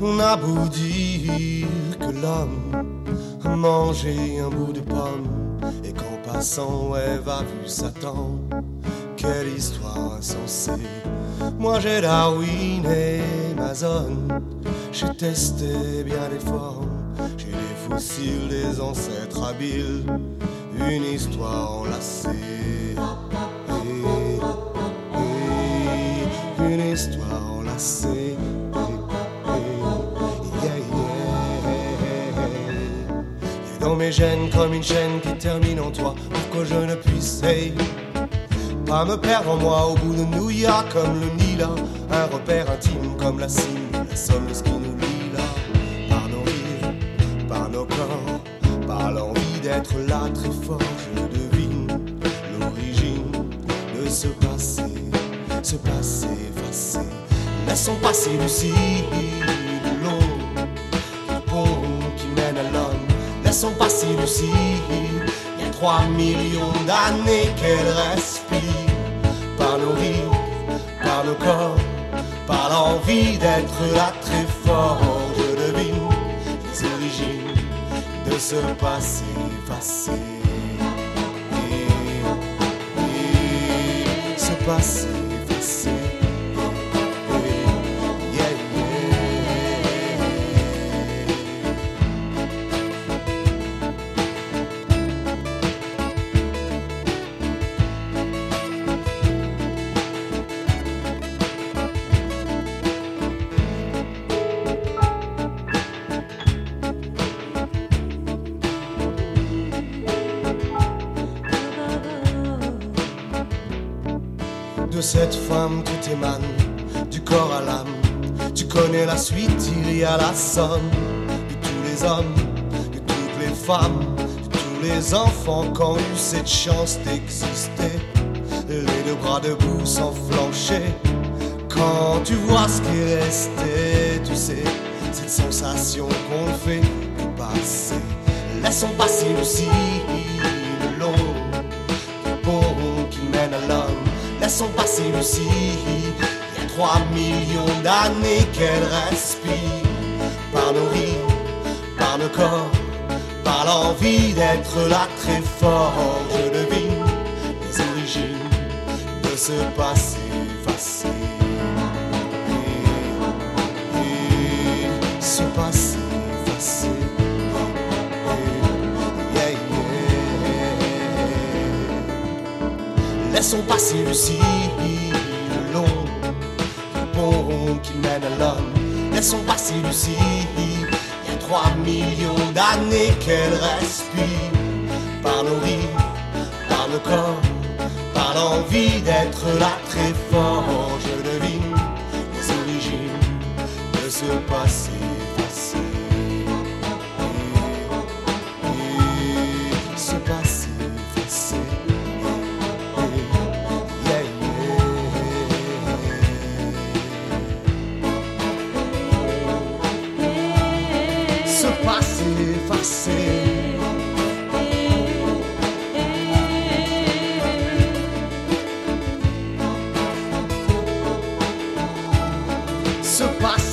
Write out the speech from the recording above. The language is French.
On a beau dire que l'homme a mangé un bout de pomme et qu'en passant Ève a vu Satan. Quelle histoire insensée. Moi j'ai Darwin et Amazon. J'ai testé bien les formes. J'ai les fossiles des ancêtres habiles. Une histoire enlacée. Et, et, une histoire enlacée. Mes gènes comme une chaîne qui termine en toi pour que je ne puisse pas me perdre en moi au bout de New York comme le Nila, un repère intime comme la cime, la somme de ce qui nous lie là, par nos rires, par nos corps, par l'envie d'être là très fort, je devine. L'origine de ce passé, ce passé effacé. Laissons passer Lucie, l'homme. Laissons passer Lucie, il y a trois millions d'années qu'elle respire. Par nos rires, par nos corps, par l'envie d'être là très fort. Je devine les origines de ce passé effacé. Et, ce passé effacé. De cette femme tout émane, du corps à l'âme. Tu connais la suite, il y a la somme de tous les hommes, de toutes les femmes, de tous les enfants qui ont eu cette chance d'exister. Les deux bras debout sans. Quand tu vois ce qui est resté, tu sais, cette sensation qu'on fait passé. Laissons passer aussi Laissons passer Lucie. Il y a trois millions d'années qu'elle respire. Par nos rires, par nos corps, par l'envie d'être là très fort. Je devine les origines de ce passé ce passé Laissons passer le long du pont qui mène à l'homme. Laissons passer Lucie, il y a trois millions d'années qu'elle respire. Par nos rires, par nos corps, par l'envie d'être là très fort. Je devine les origines de ce passé yeah. Ce passé effacé. Ce passé